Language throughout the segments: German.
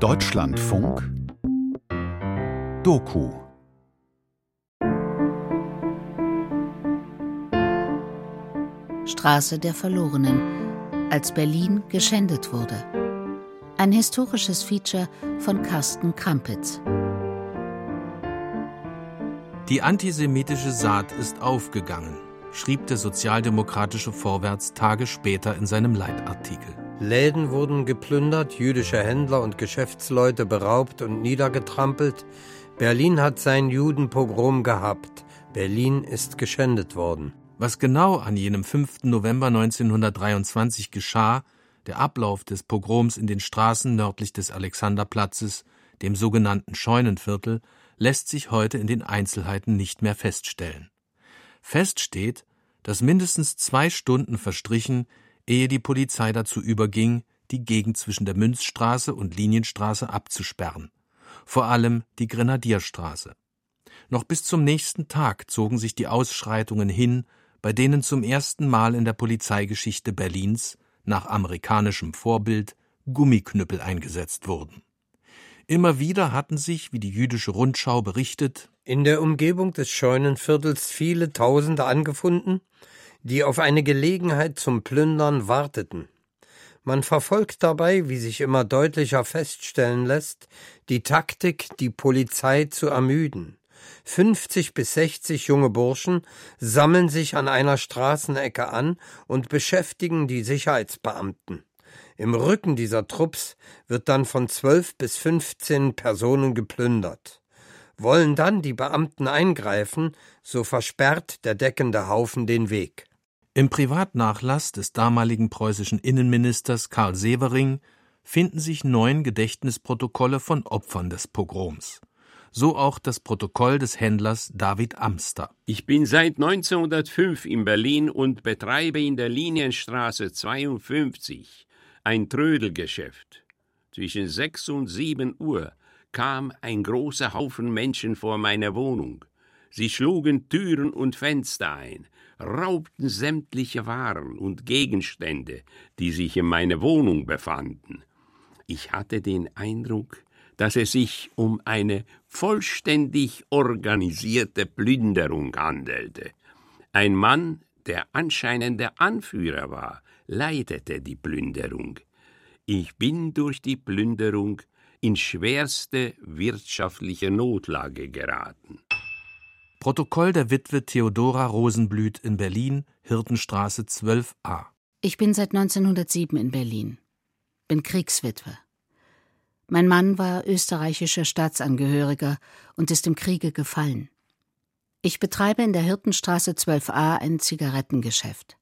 Deutschlandfunk Doku Straße der Verlorenen, als Berlin geschändet wurde. Ein historisches Feature von Carsten Krampitz. Die antisemitische Saat ist aufgegangen, schrieb der sozialdemokratische Vorwärts Tage später in seinem Leitartikel. Läden wurden geplündert, jüdische Händler und Geschäftsleute beraubt und niedergetrampelt. Berlin hat sein Judenpogrom gehabt. Berlin ist geschändet worden. Was genau an jenem 5. November 1923 geschah, der Ablauf des Pogroms in den Straßen nördlich des Alexanderplatzes, dem sogenannten Scheunenviertel, lässt sich heute in den Einzelheiten nicht mehr feststellen. Fest steht, dass mindestens zwei Stunden verstrichen, ehe die Polizei dazu überging, die Gegend zwischen der Münzstraße und Linienstraße abzusperren, vor allem die Grenadierstraße. Noch bis zum nächsten Tag zogen sich die Ausschreitungen hin, bei denen zum ersten Mal in der Polizeigeschichte Berlins nach amerikanischem Vorbild Gummiknüppel eingesetzt wurden. Immer wieder hatten sich, wie die jüdische Rundschau berichtet, in der Umgebung des Scheunenviertels viele Tausende angefunden, die auf eine Gelegenheit zum Plündern warteten. Man verfolgt dabei, wie sich immer deutlicher feststellen lässt, die Taktik, die Polizei zu ermüden. 50 bis 60 junge Burschen sammeln sich an einer Straßenecke an und beschäftigen die Sicherheitsbeamten. Im Rücken dieser Trupps wird dann von zwölf bis fünfzehn Personen geplündert. Wollen dann die Beamten eingreifen, so versperrt der deckende Haufen den Weg. Im Privatnachlass des damaligen preußischen Innenministers Karl Severing finden sich neun Gedächtnisprotokolle von Opfern des Pogroms. So auch das Protokoll des Händlers David Amster. Ich bin seit 1905 in Berlin und betreibe in der Linienstraße 52 ein Trödelgeschäft. Zwischen sechs und sieben Uhr kam ein großer Haufen Menschen vor meiner Wohnung. Sie schlugen Türen und Fenster ein, raubten sämtliche Waren und Gegenstände, die sich in meiner Wohnung befanden. Ich hatte den Eindruck, dass es sich um eine vollständig organisierte Plünderung handelte. Ein Mann, der anscheinend der Anführer war, leitete die Plünderung. Ich bin durch die Plünderung in schwerste wirtschaftliche Notlage geraten. Protokoll der Witwe Theodora Rosenblüt in Berlin, Hirtenstraße 12a. Ich bin seit 1907 in Berlin. Bin Kriegswitwe. Mein Mann war österreichischer Staatsangehöriger und ist im Kriege gefallen. Ich betreibe in der Hirtenstraße 12a ein Zigarettengeschäft.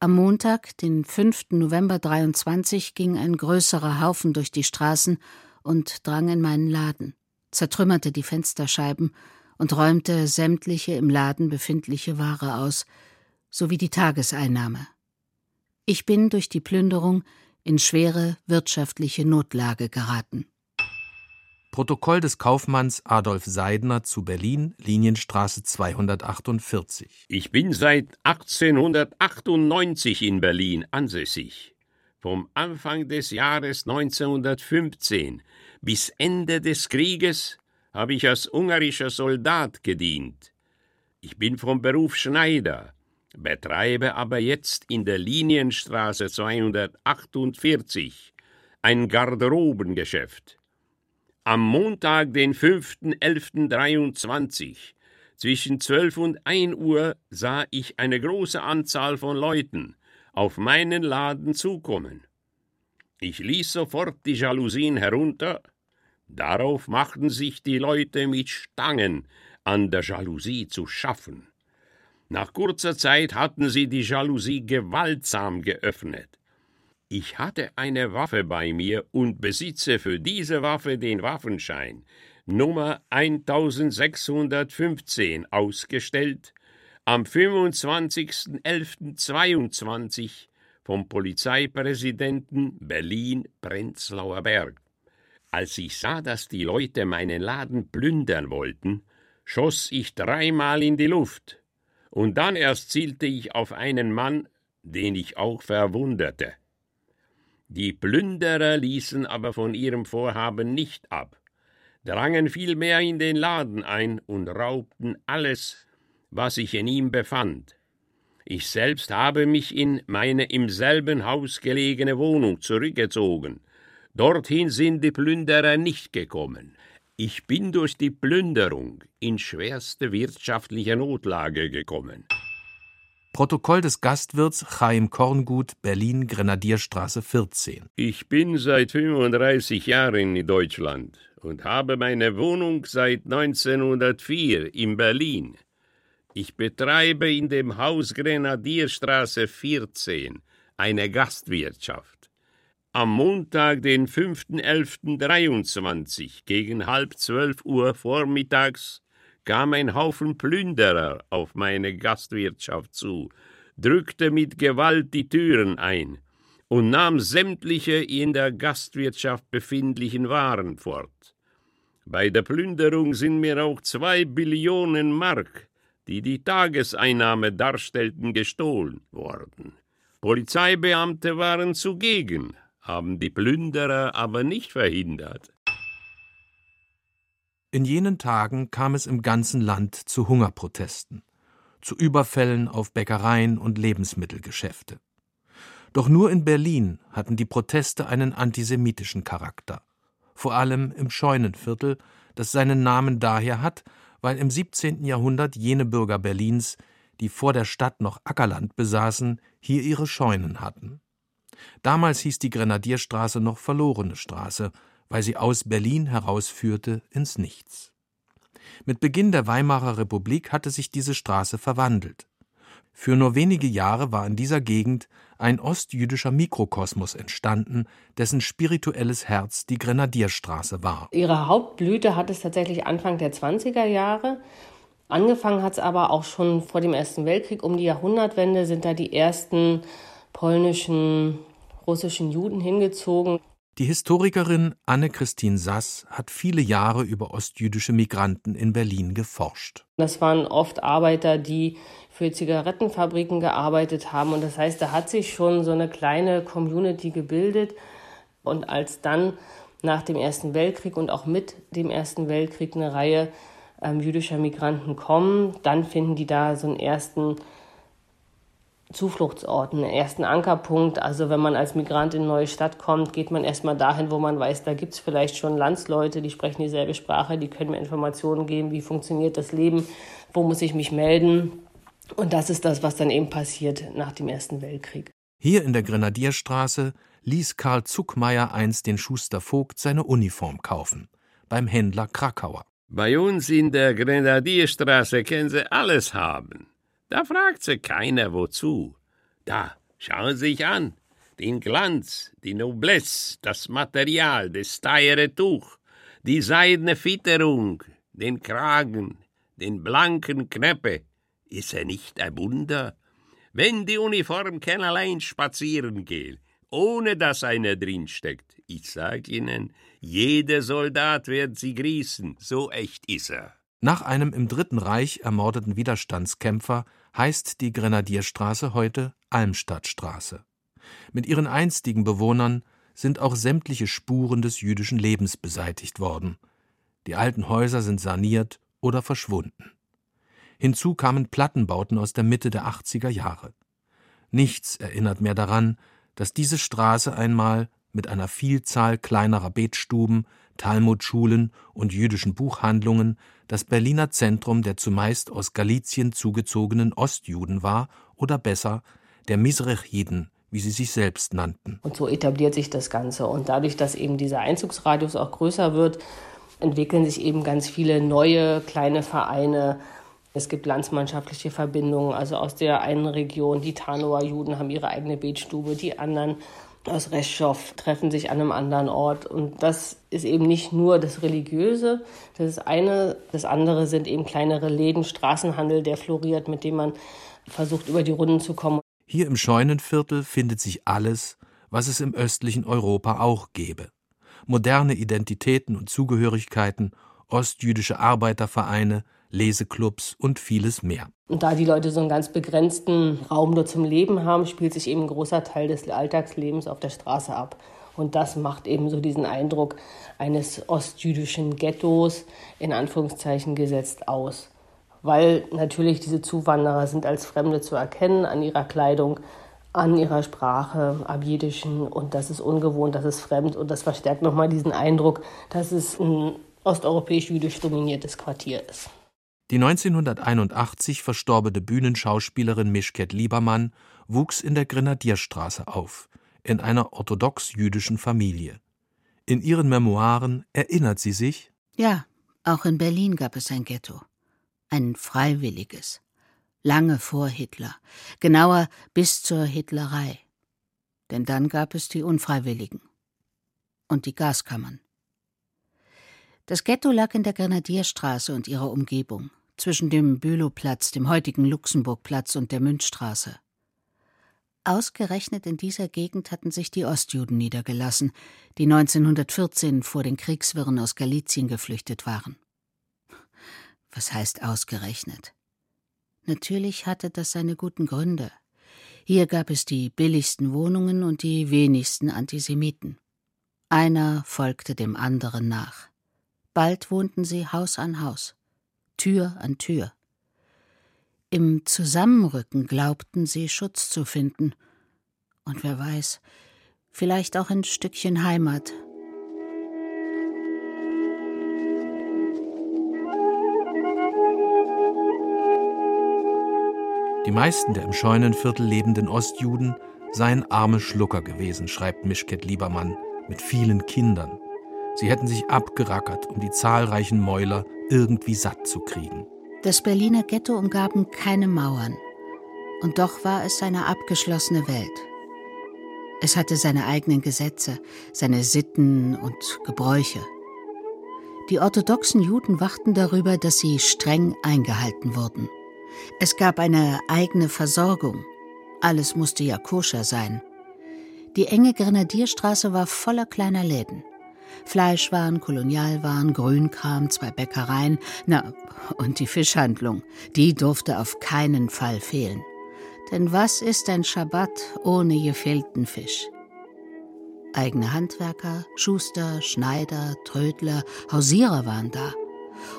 Am Montag, den 5. November 23, ging ein größerer Haufen durch die Straßen und drang in meinen Laden, zertrümmerte die Fensterscheiben und räumte sämtliche im Laden befindliche Ware aus, sowie die Tageseinnahme. Ich bin durch die Plünderung in schwere wirtschaftliche Notlage geraten. Protokoll des Kaufmanns Adolf Seidner zu Berlin, Linienstraße 248. Ich bin seit 1898 in Berlin ansässig. Vom Anfang des Jahres 1915 bis Ende des Krieges habe ich als ungarischer Soldat gedient. Ich bin vom Beruf Schneider, betreibe aber jetzt in der Linienstraße 248 ein Garderobengeschäft. Am Montag, den 5.11.23, zwischen 12 und 1 Uhr, sah ich eine große Anzahl von Leuten auf meinen Laden zukommen. Ich ließ sofort die Jalousien herunter, darauf machten sich die Leute mit Stangen an der Jalousie zu schaffen. Nach kurzer Zeit hatten sie die Jalousie gewaltsam geöffnet. Ich hatte eine Waffe bei mir und besitze für diese Waffe den Waffenschein Nummer 1615 ausgestellt am 25.11.22 vom Polizeipräsidenten Berlin-Prenzlauer Berg. Als ich sah, dass die Leute meinen Laden plündern wollten, schoss ich dreimal in die Luft, und dann erst zielte ich auf einen Mann, den ich auch verwunderte. Die Plünderer ließen aber von ihrem Vorhaben nicht ab, drangen vielmehr in den Laden ein und raubten alles, was sich in ihm befand. Ich selbst habe mich in meine im selben Haus gelegene Wohnung zurückgezogen. Dorthin sind die Plünderer nicht gekommen. Ich bin durch die Plünderung in schwerste wirtschaftliche Notlage gekommen. Protokoll des Gastwirts Chaim Korngut, Berlin, Grenadierstraße 14. Ich bin seit 35 Jahren in Deutschland und habe meine Wohnung seit 1904 in Berlin. Ich betreibe in dem Haus Grenadierstraße 14 eine Gastwirtschaft. Am Montag, den 5.11.23 gegen halb zwölf Uhr vormittags kam ein Haufen Plünderer auf meine Gastwirtschaft zu, drückte mit Gewalt die Türen ein und nahm sämtliche in der Gastwirtschaft befindlichen Waren fort. Bei der Plünderung sind mir auch zwei Billionen Mark, die die Tageseinnahme darstellten, gestohlen worden. Polizeibeamte waren zugegen, haben die Plünderer aber nicht verhindert. In jenen Tagen kam es im ganzen Land zu Hungerprotesten, zu Überfällen auf Bäckereien und Lebensmittelgeschäfte. Doch nur in Berlin hatten die Proteste einen antisemitischen Charakter, vor allem im Scheunenviertel, das seinen Namen daher hat, weil im 17. Jahrhundert jene Bürger Berlins, die vor der Stadt noch Ackerland besaßen, hier ihre Scheunen hatten. Damals hieß die Grenadierstraße noch verlorene Straße, weil sie aus Berlin herausführte ins Nichts. Mit Beginn der Weimarer Republik hatte sich diese Straße verwandelt. Für nur wenige Jahre war in dieser Gegend ein ostjüdischer Mikrokosmos entstanden, dessen spirituelles Herz die Grenadierstraße war. Ihre Hauptblüte hat es tatsächlich Anfang der 20er Jahre. Angefangen hat es aber auch schon vor dem Ersten Weltkrieg. Um die Jahrhundertwende sind da die ersten polnischen, russischen Juden hingezogen. Die Historikerin Anne-Christine Sass hat viele Jahre über ostjüdische Migranten in Berlin geforscht. Das waren oft Arbeiter, die für Zigarettenfabriken gearbeitet haben. Und das heißt, da hat sich schon so eine kleine Community gebildet. Und als dann nach dem Ersten Weltkrieg und auch mit dem Ersten Weltkrieg eine Reihe ähm, jüdischer Migranten kommen, dann finden die da so einen ersten Zufluchtsort, einen ersten Ankerpunkt. Also wenn man als Migrant in eine neue Stadt kommt, geht man erstmal dahin, wo man weiß, da gibt es vielleicht schon Landsleute, die sprechen dieselbe Sprache, die können mir Informationen geben, wie funktioniert das Leben, wo muss ich mich melden. Und das ist das, was dann eben passiert nach dem Ersten Weltkrieg. Hier in der Grenadierstraße ließ Karl Zuckmeier einst den Schuster Vogt seine Uniform kaufen, beim Händler Krakauer. Bei uns in der Grenadierstraße können Sie alles haben. Da fragt sie keiner wozu. Da, schauen Sie sich an. Den Glanz, die Noblesse, das Material, das teure Tuch, die seidene Fitterung, den Kragen, den blanken Knöpfe. Ist er nicht ein Wunder? Wenn die Uniform kann allein spazieren gehen, ohne dass einer drinsteckt, ich sag Ihnen, jeder Soldat wird sie grießen, so echt ist er. Nach einem im Dritten Reich ermordeten Widerstandskämpfer heißt die Grenadierstraße heute Almstadtstraße. Mit ihren einstigen Bewohnern sind auch sämtliche Spuren des jüdischen Lebens beseitigt worden. Die alten Häuser sind saniert oder verschwunden. Hinzu kamen Plattenbauten aus der Mitte der 80er Jahre. Nichts erinnert mehr daran, dass diese Straße einmal mit einer Vielzahl kleinerer Betstuben, Talmudschulen und jüdischen Buchhandlungen das Berliner Zentrum der zumeist aus Galizien zugezogenen Ostjuden war oder besser der Misrechiden, wie sie sich selbst nannten. Und so etabliert sich das Ganze. Und dadurch, dass eben dieser Einzugsradius auch größer wird, entwickeln sich eben ganz viele neue kleine Vereine. Es gibt landsmannschaftliche Verbindungen, also aus der einen Region, die Tanoer Juden haben ihre eigene Betstube, die anderen aus Reschow treffen sich an einem anderen Ort. Und das ist eben nicht nur das Religiöse, das ist eine. Das andere sind eben kleinere Läden, Straßenhandel, der floriert, mit dem man versucht, über die Runden zu kommen. Hier im Scheunenviertel findet sich alles, was es im östlichen Europa auch gäbe. Moderne Identitäten und Zugehörigkeiten, ostjüdische Arbeitervereine, Leseclubs und vieles mehr. Und da die Leute so einen ganz begrenzten Raum nur zum Leben haben, spielt sich eben ein großer Teil des Alltagslebens auf der Straße ab. Und das macht eben so diesen Eindruck eines ostjüdischen Ghettos in Anführungszeichen gesetzt aus. Weil natürlich diese Zuwanderer sind als Fremde zu erkennen an ihrer Kleidung, an ihrer Sprache, am Jiddischen. Und das ist ungewohnt, das ist fremd. Und das verstärkt nochmal diesen Eindruck, dass es ein osteuropäisch-jüdisch dominiertes Quartier ist. Die 1981 verstorbene Bühnenschauspielerin Mischket Liebermann wuchs in der Grenadierstraße auf, in einer orthodox-jüdischen Familie. In ihren Memoiren erinnert sie sich: Ja, auch in Berlin gab es ein Ghetto. Ein freiwilliges. Lange vor Hitler. Genauer bis zur Hitlerei. Denn dann gab es die Unfreiwilligen. Und die Gaskammern. Das Ghetto lag in der Grenadierstraße und ihrer Umgebung, zwischen dem Bülowplatz, dem heutigen Luxemburgplatz und der Münchstraße. Ausgerechnet in dieser Gegend hatten sich die Ostjuden niedergelassen, die 1914 vor den Kriegswirren aus Galizien geflüchtet waren. Was heißt ausgerechnet? Natürlich hatte das seine guten Gründe. Hier gab es die billigsten Wohnungen und die wenigsten Antisemiten. Einer folgte dem anderen nach. Bald wohnten sie Haus an Haus, Tür an Tür. Im Zusammenrücken glaubten sie Schutz zu finden. Und wer weiß, vielleicht auch ein Stückchen Heimat. Die meisten der im Scheunenviertel lebenden Ostjuden seien arme Schlucker gewesen, schreibt Mischket Liebermann, mit vielen Kindern. Sie hätten sich abgerackert, um die zahlreichen Mäuler irgendwie satt zu kriegen. Das Berliner Ghetto umgaben keine Mauern. Und doch war es eine abgeschlossene Welt. Es hatte seine eigenen Gesetze, seine Sitten und Gebräuche. Die orthodoxen Juden wachten darüber, dass sie streng eingehalten wurden. Es gab eine eigene Versorgung. Alles musste ja koscher sein. Die enge Grenadierstraße war voller kleiner Läden. Fleischwaren, Kolonialwaren, Grünkram, zwei Bäckereien, na, und die Fischhandlung, die durfte auf keinen Fall fehlen. Denn was ist ein Schabbat ohne gefehlten Fisch? Eigene Handwerker, Schuster, Schneider, Trödler, Hausierer waren da.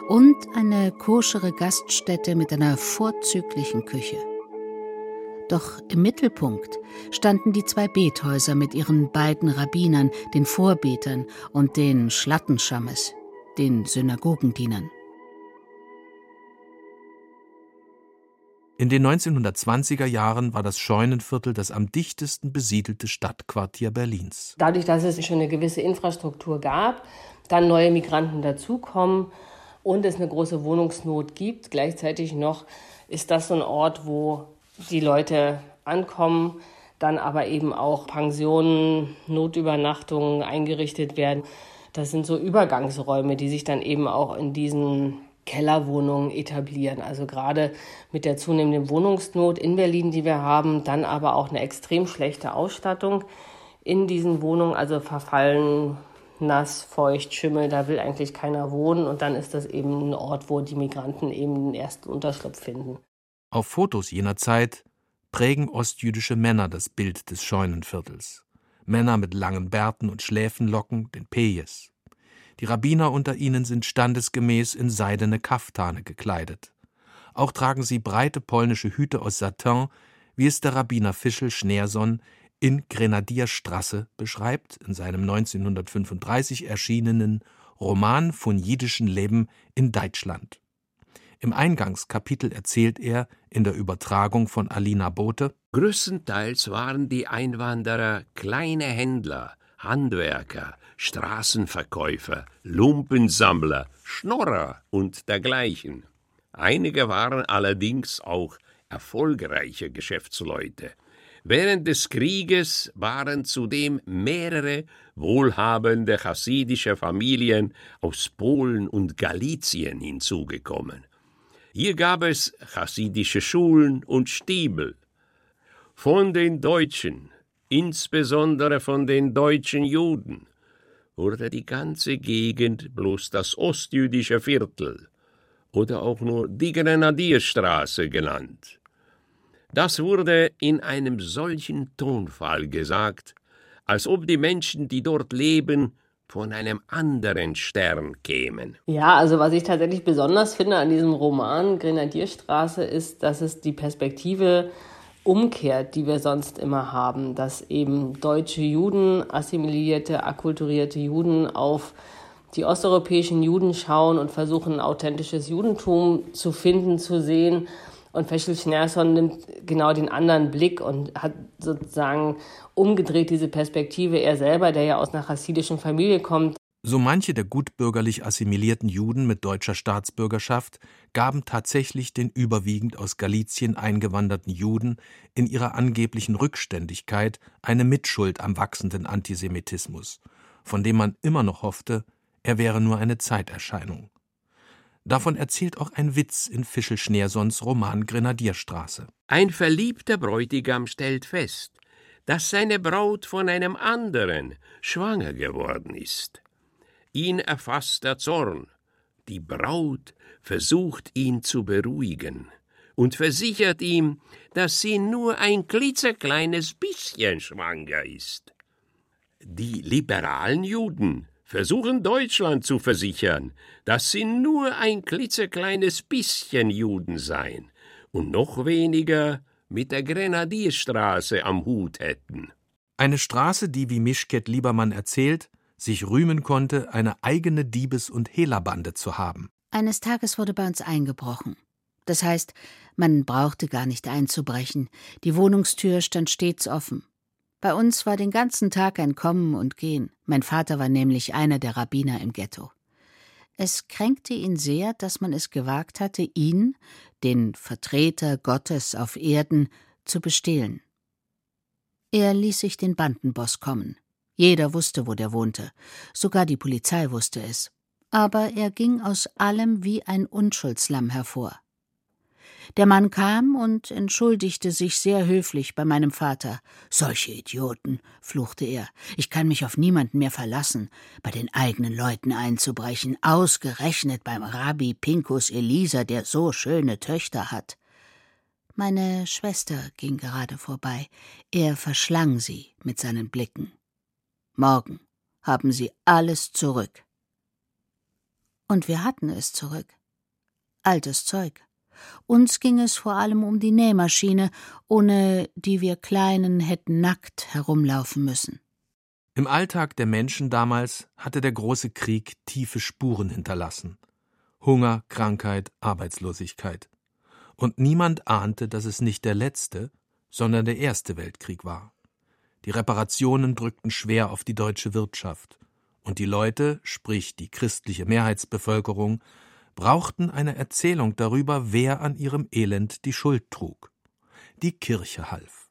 Und eine koschere Gaststätte mit einer vorzüglichen Küche. Doch im Mittelpunkt standen die zwei Bethäuser mit ihren beiden Rabbinern, den Vorbetern und den Schlattenschammes, den Synagogendienern. In den 1920er Jahren war das Scheunenviertel das am dichtesten besiedelte Stadtquartier Berlins. Dadurch, dass es schon eine gewisse Infrastruktur gab, dann neue Migranten dazukommen und es eine große Wohnungsnot gibt, gleichzeitig noch ist das so ein Ort, wo die Leute ankommen, dann aber eben auch Pensionen, Notübernachtungen eingerichtet werden. Das sind so Übergangsräume, die sich dann eben auch in diesen Kellerwohnungen etablieren. Also gerade mit der zunehmenden Wohnungsnot in Berlin, die wir haben, dann aber auch eine extrem schlechte Ausstattung in diesen Wohnungen, also verfallen, nass, feucht, Schimmel, da will eigentlich keiner wohnen und dann ist das eben ein Ort, wo die Migranten eben den ersten Unterschlupf finden. Auf Fotos jener Zeit prägen ostjüdische Männer das Bild des Scheunenviertels. Männer mit langen Bärten und Schläfenlocken, den Pejes. Die Rabbiner unter ihnen sind standesgemäß in seidene Kaftane gekleidet. Auch tragen sie breite polnische Hüte aus Satin, wie es der Rabbiner Fischel Schneerson in Grenadierstrasse beschreibt, in seinem 1935 erschienenen Roman von jüdischem Leben in Deutschland. Im Eingangskapitel erzählt er in der Übertragung von Alina Bote Größtenteils waren die Einwanderer kleine Händler, Handwerker, Straßenverkäufer, Lumpensammler, Schnorrer und dergleichen. Einige waren allerdings auch erfolgreiche Geschäftsleute. Während des Krieges waren zudem mehrere wohlhabende chassidische Familien aus Polen und Galizien hinzugekommen. Hier gab es chassidische Schulen und Stiebel. Von den Deutschen, insbesondere von den deutschen Juden, wurde die ganze Gegend bloß das ostjüdische Viertel oder auch nur die Grenadierstraße genannt. Das wurde in einem solchen Tonfall gesagt, als ob die Menschen, die dort leben, von einem anderen Stern kämen. Ja, also was ich tatsächlich besonders finde an diesem Roman Grenadierstraße ist, dass es die Perspektive umkehrt, die wir sonst immer haben, dass eben deutsche Juden, assimilierte, akkulturierte Juden auf die osteuropäischen Juden schauen und versuchen, authentisches Judentum zu finden, zu sehen. Und Fechel Schneerson nimmt genau den anderen Blick und hat sozusagen umgedreht diese Perspektive. Er selber, der ja aus einer chassidischen Familie kommt. So manche der gutbürgerlich assimilierten Juden mit deutscher Staatsbürgerschaft gaben tatsächlich den überwiegend aus Galizien eingewanderten Juden in ihrer angeblichen Rückständigkeit eine Mitschuld am wachsenden Antisemitismus, von dem man immer noch hoffte, er wäre nur eine Zeiterscheinung. Davon erzählt auch ein Witz in Fischel Schneersons Roman Grenadierstraße. Ein verliebter Bräutigam stellt fest, dass seine Braut von einem anderen schwanger geworden ist. Ihn erfasst der Zorn. Die Braut versucht ihn zu beruhigen und versichert ihm, dass sie nur ein klitzekleines bisschen schwanger ist. Die liberalen Juden versuchen Deutschland zu versichern, dass sie nur ein klitzekleines bisschen Juden seien und noch weniger mit der Grenadierstraße am Hut hätten. Eine Straße, die, wie Mischket Liebermann erzählt, sich rühmen konnte, eine eigene Diebes- und Hehlerbande zu haben. Eines Tages wurde bei uns eingebrochen. Das heißt, man brauchte gar nicht einzubrechen. Die Wohnungstür stand stets offen. Bei uns war den ganzen Tag ein Kommen und Gehen. Mein Vater war nämlich einer der Rabbiner im Ghetto. Es kränkte ihn sehr, dass man es gewagt hatte, ihn, den Vertreter Gottes auf Erden, zu bestehlen. Er ließ sich den Bandenboss kommen. Jeder wusste, wo der wohnte, sogar die Polizei wusste es. Aber er ging aus allem wie ein Unschuldslamm hervor. Der Mann kam und entschuldigte sich sehr höflich bei meinem Vater. Solche Idioten, fluchte er. Ich kann mich auf niemanden mehr verlassen, bei den eigenen Leuten einzubrechen, ausgerechnet beim Rabbi Pinkus Elisa, der so schöne Töchter hat. Meine Schwester ging gerade vorbei. Er verschlang sie mit seinen Blicken. Morgen haben sie alles zurück. Und wir hatten es zurück. Altes Zeug. Uns ging es vor allem um die Nähmaschine, ohne die wir Kleinen hätten nackt herumlaufen müssen. Im Alltag der Menschen damals hatte der große Krieg tiefe Spuren hinterlassen. Hunger, Krankheit, Arbeitslosigkeit. Und niemand ahnte, dass es nicht der letzte, sondern der erste Weltkrieg war. Die Reparationen drückten schwer auf die deutsche Wirtschaft, und die Leute, sprich die christliche Mehrheitsbevölkerung, brauchten eine Erzählung darüber, wer an ihrem Elend die Schuld trug. Die Kirche half.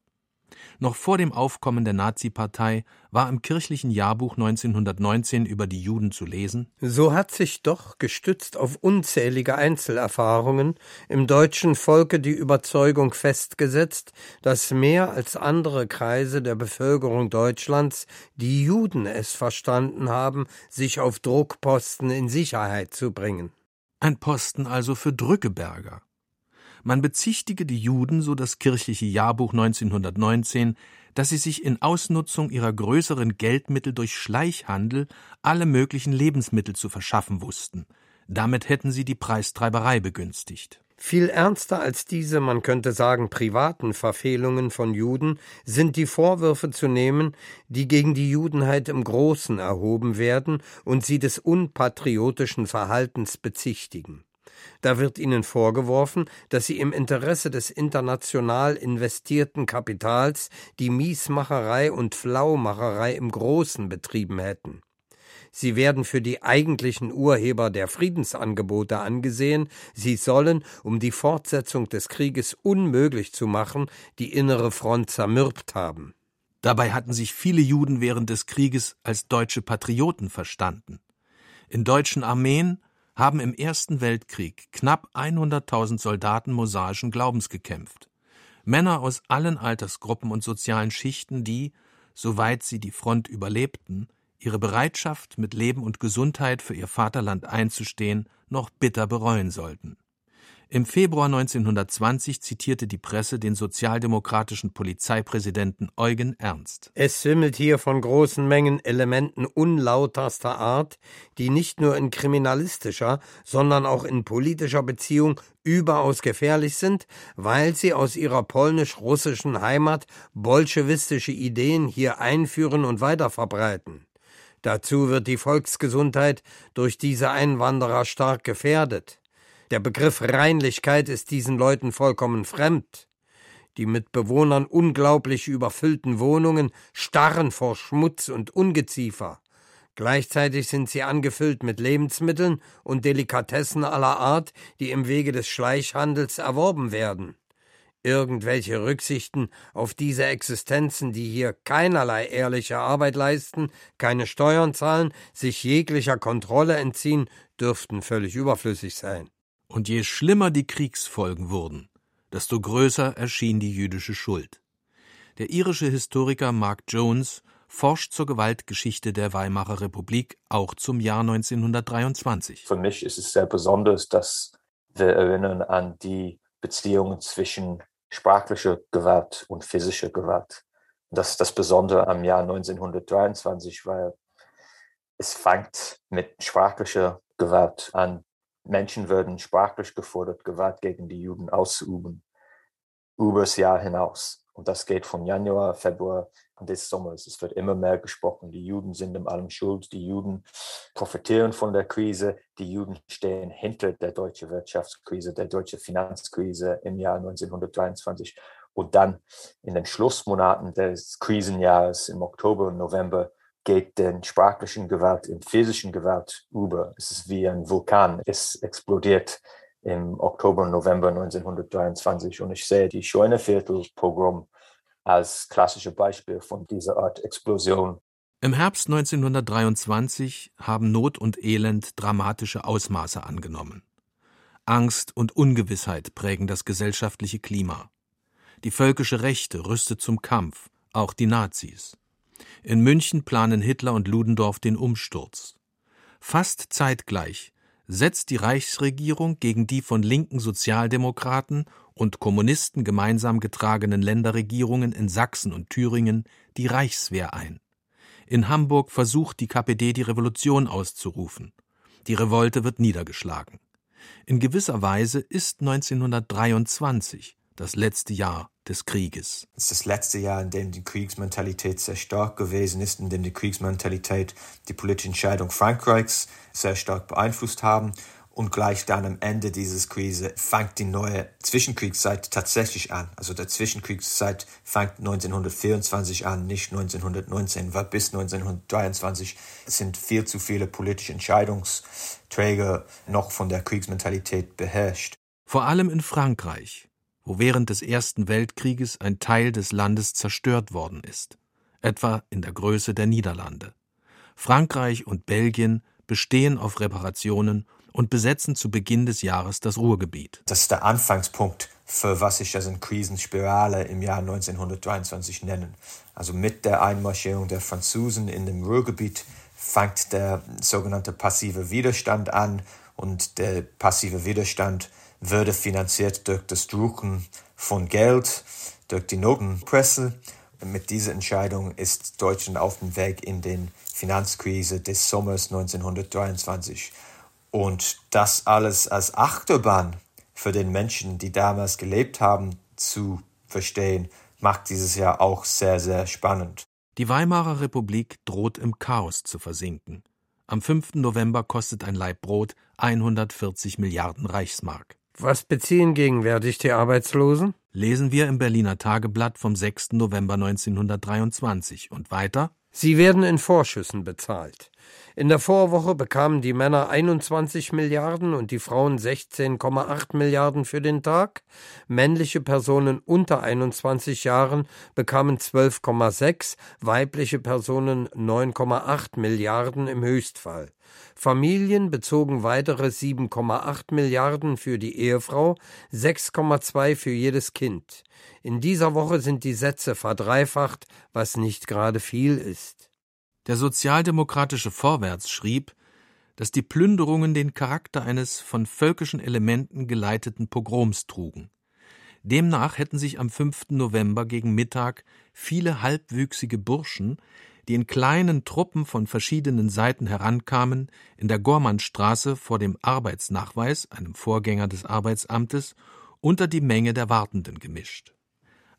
Noch vor dem Aufkommen der Nazi-Partei war im kirchlichen Jahrbuch 1919 über die Juden zu lesen: So hat sich doch, gestützt auf unzählige Einzelerfahrungen, im deutschen Volke die Überzeugung festgesetzt, dass mehr als andere Kreise der Bevölkerung Deutschlands die Juden es verstanden haben, sich auf Druckposten in Sicherheit zu bringen. Ein Posten also für Drückeberger. Man bezichtige die Juden, so das kirchliche Jahrbuch 1919, dass sie sich in Ausnutzung ihrer größeren Geldmittel durch Schleichhandel alle möglichen Lebensmittel zu verschaffen wussten. Damit hätten sie die Preistreiberei begünstigt. Viel ernster als diese, man könnte sagen, privaten Verfehlungen von Juden sind die Vorwürfe zu nehmen, die gegen die Judenheit im Großen erhoben werden und sie des unpatriotischen Verhaltens bezichtigen. Da wird ihnen vorgeworfen, dass sie im Interesse des international investierten Kapitals die Miesmacherei und Flaumacherei im Großen betrieben hätten. Sie werden für die eigentlichen Urheber der Friedensangebote angesehen, sie sollen, um die Fortsetzung des Krieges unmöglich zu machen, die innere Front zermürbt haben. Dabei hatten sich viele Juden während des Krieges als deutsche Patrioten verstanden. In deutschen Armeen haben im Ersten Weltkrieg knapp 100.000 Soldaten mosaischen Glaubens gekämpft. Männer aus allen Altersgruppen und sozialen Schichten, die, soweit sie die Front überlebten, ihre Bereitschaft, mit Leben und Gesundheit für ihr Vaterland einzustehen, noch bitter bereuen sollten. Im Februar 1920 zitierte die Presse den sozialdemokratischen Polizeipräsidenten Eugen Ernst. Es wimmelt hier von großen Mengen Elementen unlauterster Art, die nicht nur in kriminalistischer, sondern auch in politischer Beziehung überaus gefährlich sind, weil sie aus ihrer polnisch-russischen Heimat bolschewistische Ideen hier einführen und weiterverbreiten. Dazu wird die Volksgesundheit durch diese Einwanderer stark gefährdet. Der Begriff Reinlichkeit ist diesen Leuten vollkommen fremd. Die mit Bewohnern unglaublich überfüllten Wohnungen starren vor Schmutz und Ungeziefer. Gleichzeitig sind sie angefüllt mit Lebensmitteln und Delikatessen aller Art, die im Wege des Schleichhandels erworben werden. Irgendwelche Rücksichten auf diese Existenzen, die hier keinerlei ehrliche Arbeit leisten, keine Steuern zahlen, sich jeglicher Kontrolle entziehen, dürften völlig überflüssig sein. Und je schlimmer die Kriegsfolgen wurden, desto größer erschien die jüdische Schuld. Der irische Historiker Mark Jones forscht zur Gewaltgeschichte der Weimarer Republik auch zum Jahr 1923. Für mich ist es sehr besonders, dass wir erinnern an die Beziehungen zwischen sprachlicher Gewalt und physischer Gewalt. Das das Besondere am Jahr 1923, weil es fängt mit sprachlicher Gewalt an. Menschen würden sprachlich gefordert, Gewalt gegen die Juden auszuüben, übers Jahr hinaus. Und das geht von Januar, Februar des Sommers. Es wird immer mehr gesprochen. Die Juden sind in allem schuld. Die Juden profitieren von der Krise. Die Juden stehen hinter der deutschen Wirtschaftskrise, der deutschen Finanzkrise im Jahr 1923. Und dann in den Schlussmonaten des Krisenjahres im Oktober und November geht den sprachlichen Gewalt in physischen Gewalt über. Es ist wie ein Vulkan. Es explodiert im Oktober und November 1923 und ich sehe die Scheuneviertel-Pogrom als klassisches Beispiel von dieser Art Explosion. Im Herbst 1923 haben Not und Elend dramatische Ausmaße angenommen. Angst und Ungewissheit prägen das gesellschaftliche Klima. Die völkische Rechte rüstet zum Kampf, auch die Nazis. In München planen Hitler und Ludendorff den Umsturz. Fast zeitgleich setzt die Reichsregierung gegen die von linken Sozialdemokraten und Kommunisten gemeinsam getragenen Länderregierungen in Sachsen und Thüringen die Reichswehr ein. In Hamburg versucht die KPD die Revolution auszurufen. Die Revolte wird niedergeschlagen. In gewisser Weise ist 1923 das letzte Jahr des Krieges. Es ist das letzte Jahr, in dem die Kriegsmentalität sehr stark gewesen ist, in dem die Kriegsmentalität die politische Entscheidung Frankreichs sehr stark beeinflusst haben. Und gleich dann am Ende dieses Krise fängt die neue Zwischenkriegszeit tatsächlich an. Also der Zwischenkriegszeit fängt 1924 an, nicht 1919, weil bis 1923 sind viel zu viele politische Entscheidungsträger noch von der Kriegsmentalität beherrscht. Vor allem in Frankreich wo während des Ersten Weltkrieges ein Teil des Landes zerstört worden ist, etwa in der Größe der Niederlande. Frankreich und Belgien bestehen auf Reparationen und besetzen zu Beginn des Jahres das Ruhrgebiet. Das ist der Anfangspunkt für was ich als eine Krisenspirale im Jahr 1923 nennen. Also mit der Einmarschierung der Franzosen in dem Ruhrgebiet fängt der sogenannte passive Widerstand an und der passive Widerstand würde finanziert durch das Drucken von Geld, durch die Notenpresse. Mit dieser Entscheidung ist Deutschland auf dem Weg in den Finanzkrise des Sommers 1923. Und das alles als Achterbahn für den Menschen, die damals gelebt haben, zu verstehen, macht dieses Jahr auch sehr, sehr spannend. Die Weimarer Republik droht im Chaos zu versinken. Am 5. November kostet ein Laib Brot 140 Milliarden Reichsmark. Was beziehen gegenwärtig die Arbeitslosen? Lesen wir im Berliner Tageblatt vom 6. November 1923 und weiter. Sie werden in Vorschüssen bezahlt. In der Vorwoche bekamen die Männer 21 Milliarden und die Frauen 16,8 Milliarden für den Tag. Männliche Personen unter 21 Jahren bekamen 12,6, weibliche Personen 9,8 Milliarden im Höchstfall. Familien bezogen weitere 7,8 Milliarden für die Ehefrau, 6,2 für jedes Kind. In dieser Woche sind die Sätze verdreifacht, was nicht gerade viel ist. Der sozialdemokratische Vorwärts schrieb, dass die Plünderungen den Charakter eines von völkischen Elementen geleiteten Pogroms trugen. Demnach hätten sich am 5. November gegen Mittag viele halbwüchsige Burschen, die in kleinen Truppen von verschiedenen Seiten herankamen, in der Gormannstraße vor dem Arbeitsnachweis, einem Vorgänger des Arbeitsamtes, unter die Menge der Wartenden gemischt.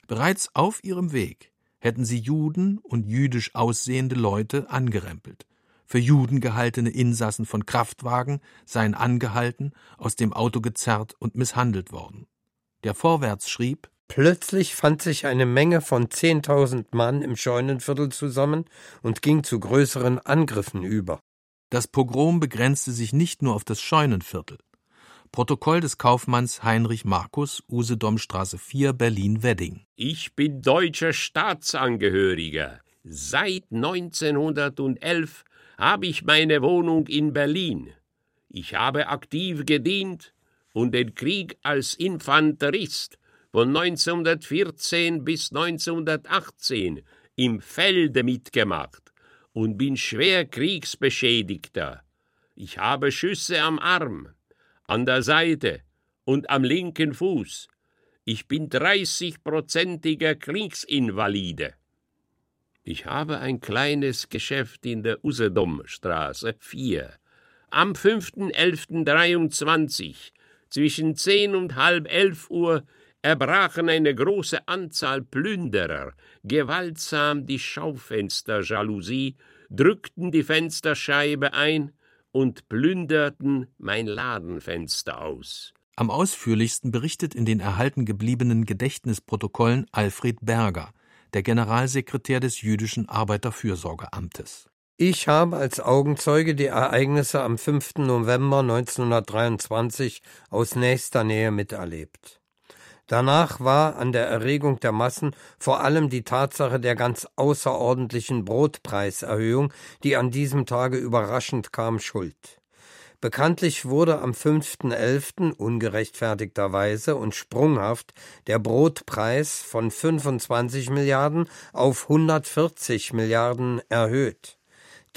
Bereits auf ihrem Weg hätten sie Juden und jüdisch aussehende Leute angerempelt. Für Juden gehaltene Insassen von Kraftwagen seien angehalten, aus dem Auto gezerrt und misshandelt worden. Der Vorwärts schrieb Plötzlich fand sich eine Menge von zehntausend Mann im Scheunenviertel zusammen und ging zu größeren Angriffen über. Das Pogrom begrenzte sich nicht nur auf das Scheunenviertel. Protokoll des Kaufmanns Heinrich Markus, Usedomstraße 4, Berlin-Wedding. Ich bin deutscher Staatsangehöriger. Seit 1911 habe ich meine Wohnung in Berlin. Ich habe aktiv gedient und den Krieg als Infanterist von 1914 bis 1918 im Felde mitgemacht und bin schwer Kriegsbeschädigter. Ich habe Schüsse am Arm, an der Seite und am linken Fuß. Ich bin 30-prozentiger Kriegsinvalide. Ich habe ein kleines Geschäft in der Usedomstraße 4. Am 5.11.23 zwischen 10 und halb elf Uhr erbrachen eine große Anzahl Plünderer gewaltsam die Schaufensterjalousie, drückten die Fensterscheibe ein und plünderten mein Ladenfenster aus. Am ausführlichsten berichtet in den erhalten gebliebenen Gedächtnisprotokollen Alfred Berger, der Generalsekretär des jüdischen Arbeiterfürsorgeamtes. Ich habe als Augenzeuge die Ereignisse am 5. November 1923 aus nächster Nähe miterlebt. Danach war an der Erregung der Massen vor allem die Tatsache der ganz außerordentlichen Brotpreiserhöhung, die an diesem Tage überraschend kam, schuld. Bekanntlich wurde am 5.11. ungerechtfertigterweise und sprunghaft der Brotpreis von 25 Milliarden auf 140 Milliarden erhöht.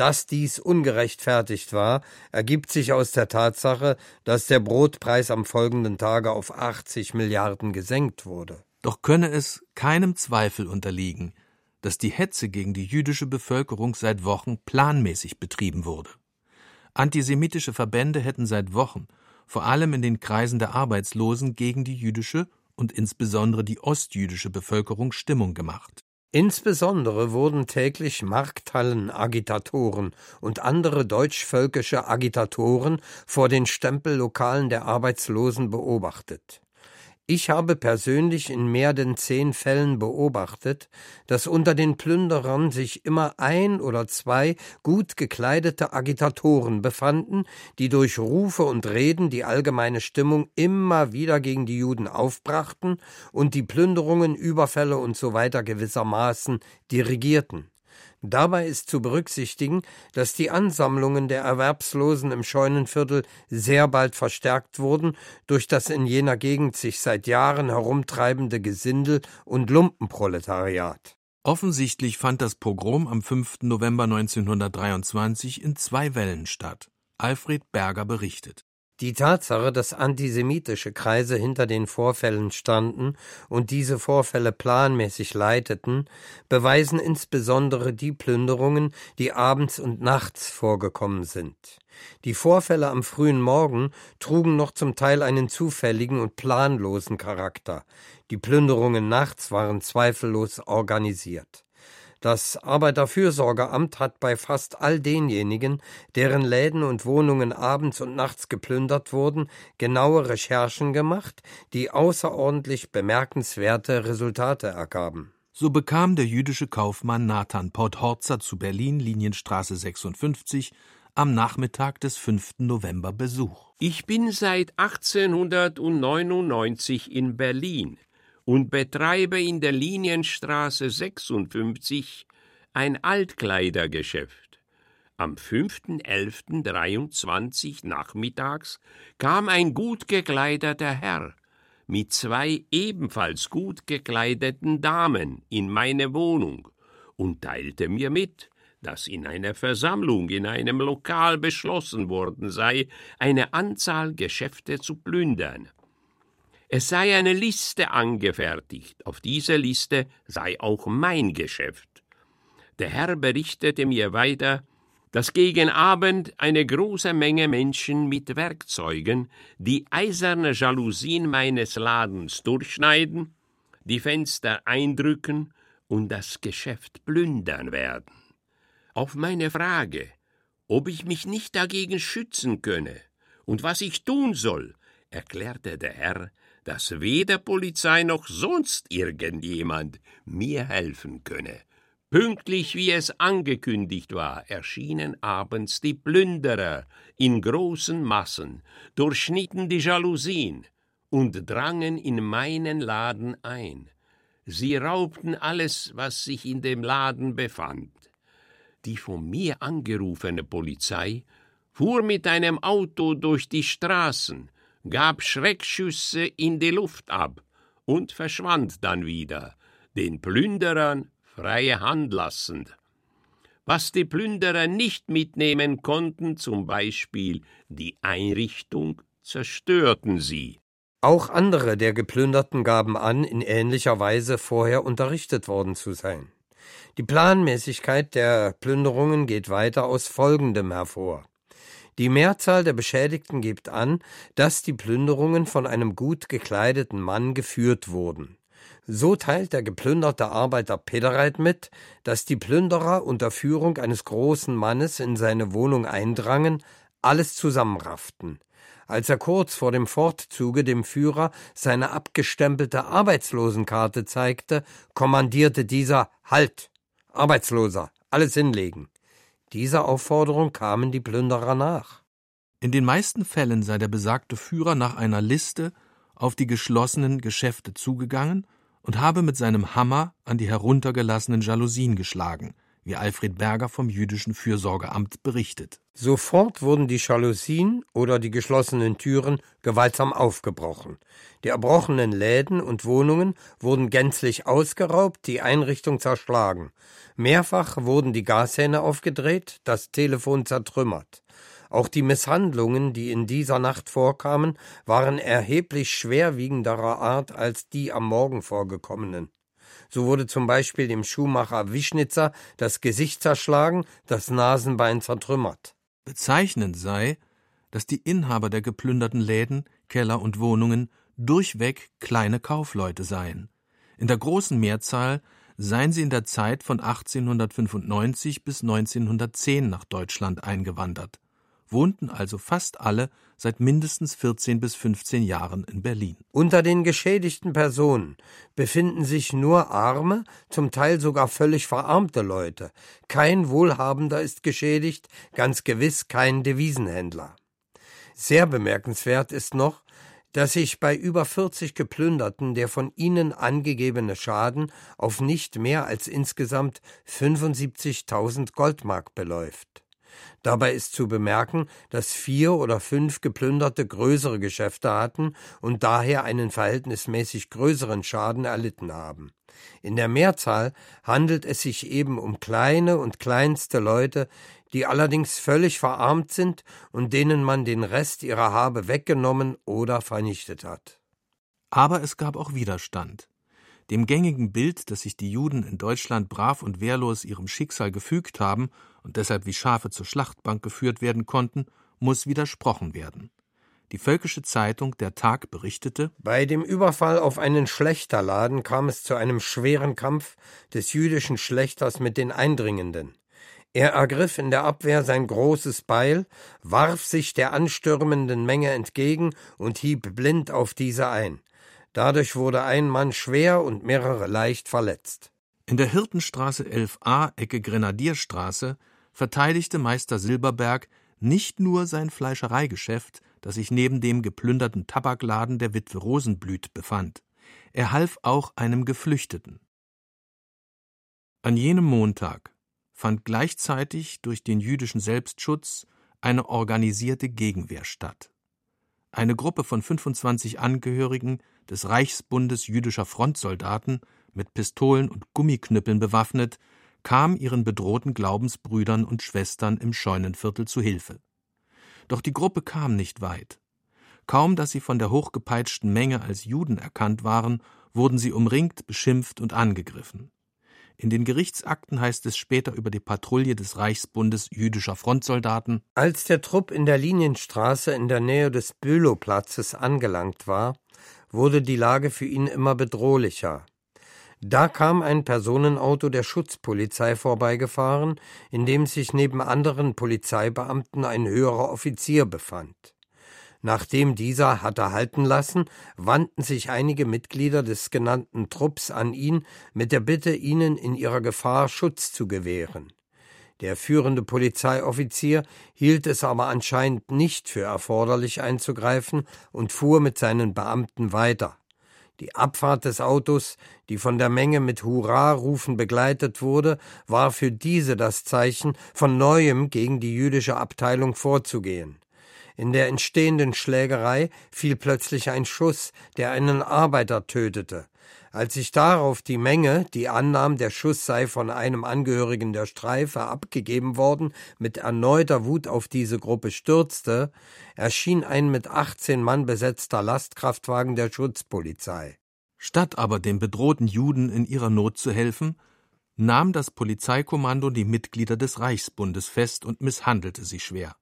Dass dies ungerechtfertigt war, ergibt sich aus der Tatsache, dass der Brotpreis am folgenden Tage auf 80 Milliarden gesenkt wurde. Doch könne es keinem Zweifel unterliegen, dass die Hetze gegen die jüdische Bevölkerung seit Wochen planmäßig betrieben wurde. Antisemitische Verbände hätten seit Wochen, vor allem in den Kreisen der Arbeitslosen, gegen die jüdische und insbesondere die ostjüdische Bevölkerung Stimmung gemacht. Insbesondere wurden täglich Markthallen-Agitatoren und andere deutschvölkische Agitatoren vor den Stempellokalen der Arbeitslosen beobachtet ich habe persönlich in mehr denn zehn Fällen beobachtet, dass unter den Plünderern sich immer ein oder zwei gut gekleidete Agitatoren befanden, die durch Rufe und Reden die allgemeine Stimmung immer wieder gegen die Juden aufbrachten und die Plünderungen, Überfälle und so gewissermaßen dirigierten. Dabei ist zu berücksichtigen, dass die Ansammlungen der Erwerbslosen im Scheunenviertel sehr bald verstärkt wurden durch das in jener Gegend sich seit Jahren herumtreibende Gesindel und Lumpenproletariat. Offensichtlich fand das Pogrom am 5. November 1923 in zwei Wellen statt. Alfred Berger berichtet. Die Tatsache, dass antisemitische Kreise hinter den Vorfällen standen und diese Vorfälle planmäßig leiteten, beweisen insbesondere die Plünderungen, die abends und nachts vorgekommen sind. Die Vorfälle am frühen Morgen trugen noch zum Teil einen zufälligen und planlosen Charakter. Die Plünderungen nachts waren zweifellos organisiert. Das Arbeiterfürsorgeamt hat bei fast all denjenigen, deren Läden und Wohnungen abends und nachts geplündert wurden, genaue Recherchen gemacht, die außerordentlich bemerkenswerte Resultate ergaben. So bekam der jüdische Kaufmann Nathan Podhorzer zu Berlin Linienstraße 56 am Nachmittag des 5. November Besuch. Ich bin seit 1899 in Berlin und betreibe in der Linienstraße 56 ein Altkleidergeschäft. Am 5.11.23 nachmittags kam ein gut gekleideter Herr mit zwei ebenfalls gut gekleideten Damen in meine Wohnung und teilte mir mit, dass in einer Versammlung in einem Lokal beschlossen worden sei, eine Anzahl Geschäfte zu plündern. Es sei eine Liste angefertigt, auf dieser Liste sei auch mein Geschäft. Der Herr berichtete mir weiter, dass gegen Abend eine große Menge Menschen mit Werkzeugen die eiserne Jalousien meines Ladens durchschneiden, die Fenster eindrücken und das Geschäft plündern werden. Auf meine Frage, ob ich mich nicht dagegen schützen könne und was ich tun soll, erklärte der Herr, dass weder Polizei noch sonst irgendjemand mir helfen könne. Pünktlich wie es angekündigt war, erschienen abends die Plünderer in großen Massen, durchschnitten die Jalousien und drangen in meinen Laden ein. Sie raubten alles, was sich in dem Laden befand. Die von mir angerufene Polizei fuhr mit einem Auto durch die Straßen, gab Schreckschüsse in die Luft ab und verschwand dann wieder, den Plünderern freie Hand lassend. Was die Plünderer nicht mitnehmen konnten, zum Beispiel die Einrichtung, zerstörten sie. Auch andere der Geplünderten gaben an, in ähnlicher Weise vorher unterrichtet worden zu sein. Die Planmäßigkeit der Plünderungen geht weiter aus Folgendem hervor. Die Mehrzahl der Beschädigten gibt an, dass die Plünderungen von einem gut gekleideten Mann geführt wurden. So teilt der geplünderte Arbeiter Pedereit mit, dass die Plünderer unter Führung eines großen Mannes in seine Wohnung eindrangen, alles zusammenrafften. Als er kurz vor dem Fortzuge dem Führer seine abgestempelte Arbeitslosenkarte zeigte, kommandierte dieser Halt. Arbeitsloser, alles hinlegen. Dieser Aufforderung kamen die Plünderer nach. In den meisten Fällen sei der besagte Führer nach einer Liste auf die geschlossenen Geschäfte zugegangen und habe mit seinem Hammer an die heruntergelassenen Jalousien geschlagen, wie Alfred Berger vom jüdischen Fürsorgeamt berichtet. Sofort wurden die Jalousien oder die geschlossenen Türen gewaltsam aufgebrochen. Die erbrochenen Läden und Wohnungen wurden gänzlich ausgeraubt, die Einrichtung zerschlagen. Mehrfach wurden die Gashähne aufgedreht, das Telefon zertrümmert. Auch die Misshandlungen, die in dieser Nacht vorkamen, waren erheblich schwerwiegenderer Art als die am Morgen vorgekommenen. So wurde zum Beispiel dem Schuhmacher Wischnitzer das Gesicht zerschlagen, das Nasenbein zertrümmert. Bezeichnend sei, dass die Inhaber der geplünderten Läden, Keller und Wohnungen durchweg kleine Kaufleute seien. In der großen Mehrzahl seien sie in der Zeit von 1895 bis 1910 nach Deutschland eingewandert, wohnten also fast alle seit mindestens 14 bis 15 Jahren in Berlin. Unter den geschädigten Personen befinden sich nur arme, zum Teil sogar völlig verarmte Leute. Kein Wohlhabender ist geschädigt, ganz gewiss kein Devisenhändler. Sehr bemerkenswert ist noch, dass sich bei über 40 Geplünderten der von ihnen angegebene Schaden auf nicht mehr als insgesamt 75.000 Goldmark beläuft. Dabei ist zu bemerken, dass vier oder fünf Geplünderte größere Geschäfte hatten und daher einen verhältnismäßig größeren Schaden erlitten haben. In der Mehrzahl handelt es sich eben um kleine und kleinste Leute, die allerdings völlig verarmt sind und denen man den Rest ihrer Habe weggenommen oder vernichtet hat. Aber es gab auch Widerstand. Dem gängigen Bild, dass sich die Juden in Deutschland brav und wehrlos ihrem Schicksal gefügt haben und deshalb wie Schafe zur Schlachtbank geführt werden konnten, muss widersprochen werden. Die Völkische Zeitung Der Tag berichtete Bei dem Überfall auf einen Schlächterladen kam es zu einem schweren Kampf des jüdischen Schlächters mit den Eindringenden. Er ergriff in der Abwehr sein großes Beil, warf sich der anstürmenden Menge entgegen und hieb blind auf diese ein. Dadurch wurde ein Mann schwer und mehrere leicht verletzt. In der Hirtenstraße 11a, Ecke Grenadierstraße, verteidigte Meister Silberberg nicht nur sein Fleischereigeschäft, das sich neben dem geplünderten Tabakladen der Witwe Rosenblüt befand. Er half auch einem Geflüchteten. An jenem Montag, fand gleichzeitig durch den jüdischen Selbstschutz eine organisierte Gegenwehr statt. Eine Gruppe von 25 Angehörigen des Reichsbundes jüdischer Frontsoldaten, mit Pistolen und Gummiknüppeln bewaffnet, kam ihren bedrohten Glaubensbrüdern und Schwestern im Scheunenviertel zu Hilfe. Doch die Gruppe kam nicht weit. Kaum dass sie von der hochgepeitschten Menge als Juden erkannt waren, wurden sie umringt, beschimpft und angegriffen. In den Gerichtsakten heißt es später über die Patrouille des Reichsbundes jüdischer Frontsoldaten Als der Trupp in der Linienstraße in der Nähe des Bülowplatzes angelangt war, wurde die Lage für ihn immer bedrohlicher. Da kam ein Personenauto der Schutzpolizei vorbeigefahren, in dem sich neben anderen Polizeibeamten ein höherer Offizier befand. Nachdem dieser hatte halten lassen, wandten sich einige Mitglieder des genannten Trupps an ihn mit der Bitte, ihnen in ihrer Gefahr Schutz zu gewähren. Der führende Polizeioffizier hielt es aber anscheinend nicht für erforderlich einzugreifen und fuhr mit seinen Beamten weiter. Die Abfahrt des Autos, die von der Menge mit Hurrarufen begleitet wurde, war für diese das Zeichen, von neuem gegen die jüdische Abteilung vorzugehen. In der entstehenden Schlägerei fiel plötzlich ein Schuss, der einen Arbeiter tötete. Als sich darauf die Menge, die annahm, der Schuss sei von einem Angehörigen der Streife abgegeben worden, mit erneuter Wut auf diese Gruppe stürzte, erschien ein mit 18 Mann besetzter Lastkraftwagen der Schutzpolizei. Statt aber dem bedrohten Juden in ihrer Not zu helfen, nahm das Polizeikommando die Mitglieder des Reichsbundes fest und misshandelte sie schwer.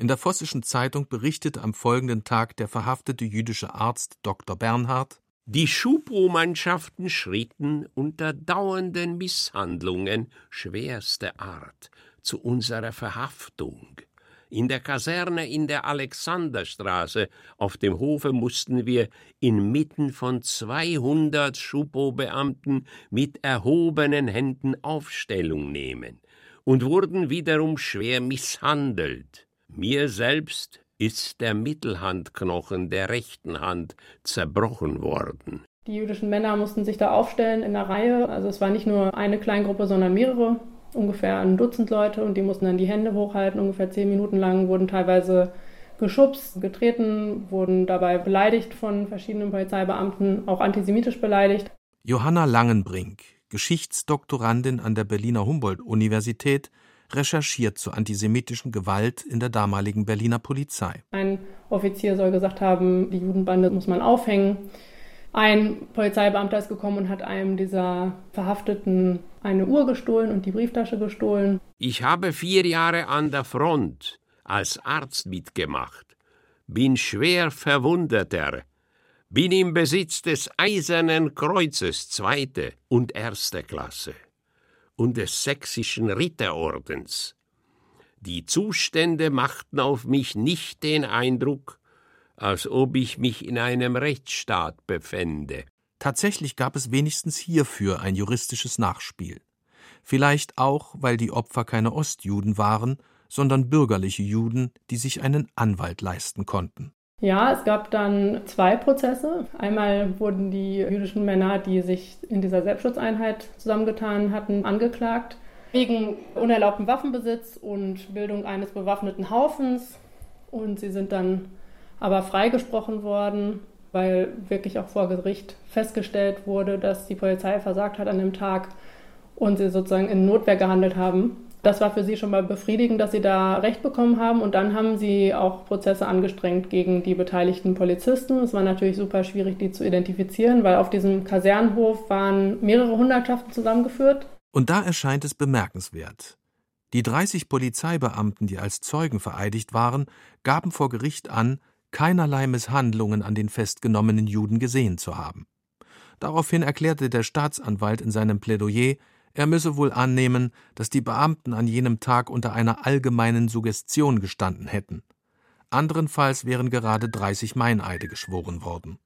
In der Vossischen Zeitung berichtet am folgenden Tag der verhaftete jüdische Arzt Dr. Bernhard die Schupo-Mannschaften schritten unter dauernden Misshandlungen schwerster Art zu unserer Verhaftung. In der Kaserne in der Alexanderstraße auf dem Hofe mussten wir inmitten von 200 Schupo-Beamten mit erhobenen Händen Aufstellung nehmen und wurden wiederum schwer misshandelt. Mir selbst ist der Mittelhandknochen der rechten Hand zerbrochen worden. Die jüdischen Männer mussten sich da aufstellen in der Reihe. Also es war nicht nur eine Kleingruppe, sondern mehrere, ungefähr ein Dutzend Leute und die mussten dann die Hände hochhalten, ungefähr zehn Minuten lang, wurden teilweise geschubst, getreten, wurden dabei beleidigt von verschiedenen Polizeibeamten, auch antisemitisch beleidigt. Johanna Langenbrink, Geschichtsdoktorandin an der Berliner Humboldt-Universität, recherchiert zur antisemitischen Gewalt in der damaligen Berliner Polizei. Ein Offizier soll gesagt haben, die Judenbande muss man aufhängen. Ein Polizeibeamter ist gekommen und hat einem dieser Verhafteten eine Uhr gestohlen und die Brieftasche gestohlen. Ich habe vier Jahre an der Front als Arzt mitgemacht, bin schwer verwundeter, bin im Besitz des Eisernen Kreuzes zweite und erste Klasse und des sächsischen Ritterordens. Die Zustände machten auf mich nicht den Eindruck, als ob ich mich in einem Rechtsstaat befände. Tatsächlich gab es wenigstens hierfür ein juristisches Nachspiel. Vielleicht auch, weil die Opfer keine Ostjuden waren, sondern bürgerliche Juden, die sich einen Anwalt leisten konnten. Ja, es gab dann zwei Prozesse. Einmal wurden die jüdischen Männer, die sich in dieser Selbstschutzeinheit zusammengetan hatten, angeklagt wegen unerlaubten Waffenbesitz und Bildung eines bewaffneten Haufens. Und sie sind dann aber freigesprochen worden, weil wirklich auch vor Gericht festgestellt wurde, dass die Polizei versagt hat an dem Tag und sie sozusagen in Notwehr gehandelt haben. Das war für sie schon mal befriedigend, dass sie da Recht bekommen haben. Und dann haben sie auch Prozesse angestrengt gegen die beteiligten Polizisten. Es war natürlich super schwierig, die zu identifizieren, weil auf diesem Kasernenhof waren mehrere Hundertschaften zusammengeführt. Und da erscheint es bemerkenswert. Die 30 Polizeibeamten, die als Zeugen vereidigt waren, gaben vor Gericht an, keinerlei Misshandlungen an den festgenommenen Juden gesehen zu haben. Daraufhin erklärte der Staatsanwalt in seinem Plädoyer, er müsse wohl annehmen, dass die Beamten an jenem Tag unter einer allgemeinen Suggestion gestanden hätten. Anderenfalls wären gerade 30 Meineide geschworen worden.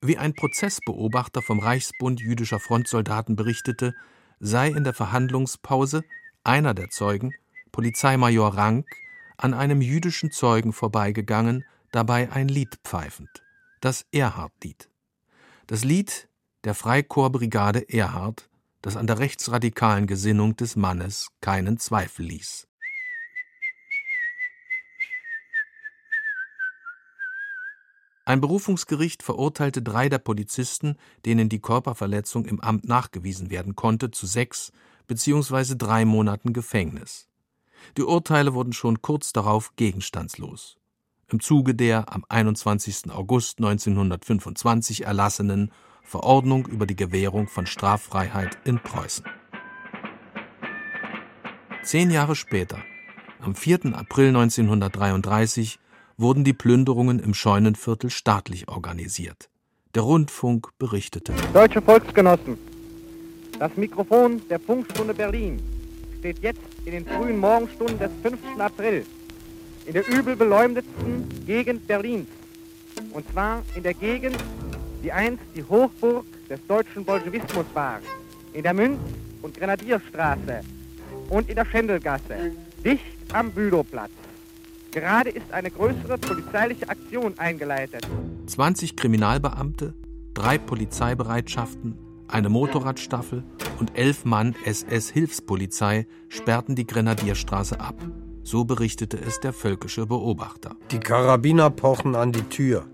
Wie ein Prozessbeobachter vom Reichsbund jüdischer Frontsoldaten berichtete, sei in der Verhandlungspause einer der Zeugen, Polizeimajor Rank, an einem jüdischen Zeugen vorbeigegangen, dabei ein Lied pfeifend, das Erhard-Lied. Das Lied der Freikorpsbrigade Erhard, das an der rechtsradikalen Gesinnung des Mannes keinen Zweifel ließ. Ein Berufungsgericht verurteilte drei der Polizisten, denen die Körperverletzung im Amt nachgewiesen werden konnte, zu sechs bzw. drei Monaten Gefängnis. Die Urteile wurden schon kurz darauf gegenstandslos. Im Zuge der am 21. August 1925 erlassenen Verordnung über die Gewährung von Straffreiheit in Preußen. Zehn Jahre später, am 4. April 1933, wurden die Plünderungen im Scheunenviertel staatlich organisiert. Der Rundfunk berichtete. Deutsche Volksgenossen, das Mikrofon der Funkstunde Berlin steht jetzt in den frühen Morgenstunden des 5. April in der übel beleumdetsten Gegend Berlins. Und zwar in der Gegend, die einst die Hochburg des deutschen Bolschewismus war, in der Münz- und Grenadierstraße und in der Schendelgasse, dicht am Bülowplatz. Gerade ist eine größere polizeiliche Aktion eingeleitet. 20 Kriminalbeamte, drei Polizeibereitschaften, eine Motorradstaffel und elf Mann SS-Hilfspolizei sperrten die Grenadierstraße ab. So berichtete es der völkische Beobachter. Die Karabiner pochen an die Tür,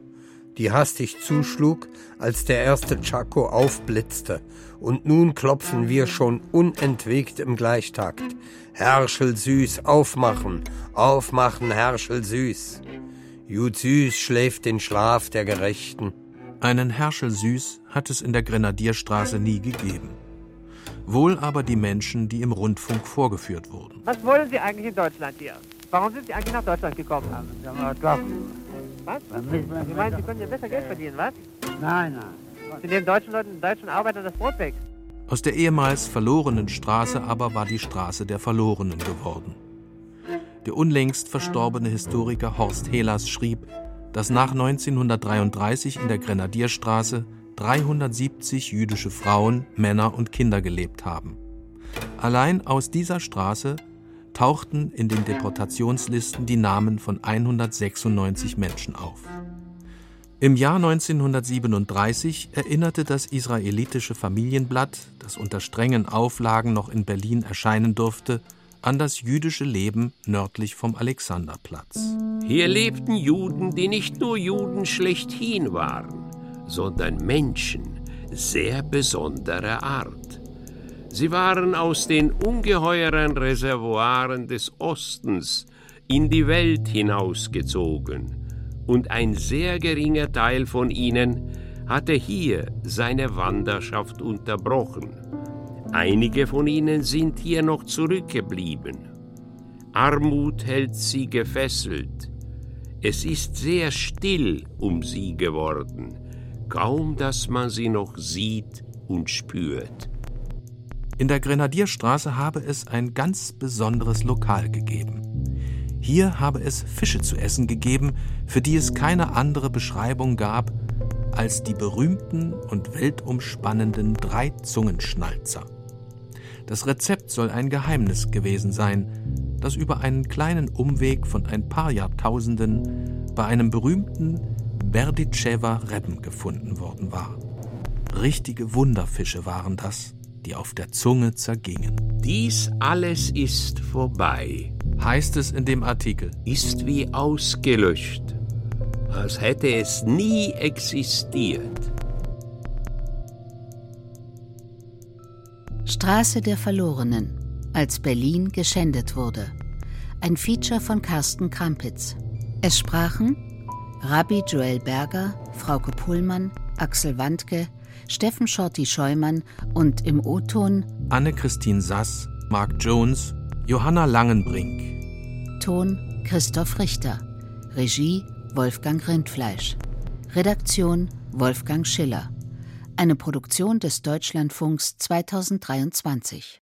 die hastig zuschlug, als der erste Chaco aufblitzte. Und nun klopfen wir schon unentwegt im Gleichtakt. Herrschel süß, aufmachen, aufmachen, Herrschel süß. Jud süß schläft den Schlaf der Gerechten. Einen Herrschel süß hat es in der Grenadierstraße nie gegeben. Wohl aber die Menschen, die im Rundfunk vorgeführt wurden. Was wollen Sie eigentlich in Deutschland hier? Warum sind Sie eigentlich nach Deutschland gekommen? Was? Sie meinen, Sie können ja besser Geld verdienen, was? Nein, nein. Sie nehmen deutschen Leuten, deutschen Arbeitern das Brot weg. Aus der ehemals verlorenen Straße aber war die Straße der Verlorenen geworden. Der unlängst verstorbene Historiker Horst Helas schrieb, dass nach 1933 in der Grenadierstraße 370 jüdische Frauen, Männer und Kinder gelebt haben. Allein aus dieser Straße tauchten in den Deportationslisten die Namen von 196 Menschen auf. Im Jahr 1937 erinnerte das israelitische Familienblatt, das unter strengen Auflagen noch in Berlin erscheinen durfte, an das jüdische Leben nördlich vom Alexanderplatz. Hier lebten Juden, die nicht nur Juden schlechthin waren, sondern Menschen sehr besonderer Art. Sie waren aus den ungeheuren Reservoiren des Ostens in die Welt hinausgezogen, und ein sehr geringer Teil von ihnen hatte hier seine Wanderschaft unterbrochen. Einige von ihnen sind hier noch zurückgeblieben. Armut hält sie gefesselt. Es ist sehr still um sie geworden, kaum dass man sie noch sieht und spürt. In der Grenadierstraße habe es ein ganz besonderes Lokal gegeben. Hier habe es Fische zu essen gegeben, für die es keine andere Beschreibung gab als die berühmten und weltumspannenden Drei-Zungenschnalzer. Das Rezept soll ein Geheimnis gewesen sein, das über einen kleinen Umweg von ein paar Jahrtausenden bei einem berühmten Berditschewer Rebben gefunden worden war. Richtige Wunderfische waren das, die auf der Zunge zergingen. Dies alles ist vorbei, heißt es in dem Artikel. Ist wie ausgelöscht, als hätte es nie existiert. Straße der Verlorenen, als Berlin geschändet wurde. Ein Feature von Carsten Krampitz. Es sprachen Rabbi Joel Berger, Frauke Pullmann, Axel Wandke, Steffen Schorti Scheumann und im O-Ton Anne-Christine Sass, Mark Jones, Johanna Langenbrink. Ton Christoph Richter. Regie Wolfgang Rindfleisch. Redaktion Wolfgang Schiller. Eine Produktion des Deutschlandfunks 2023.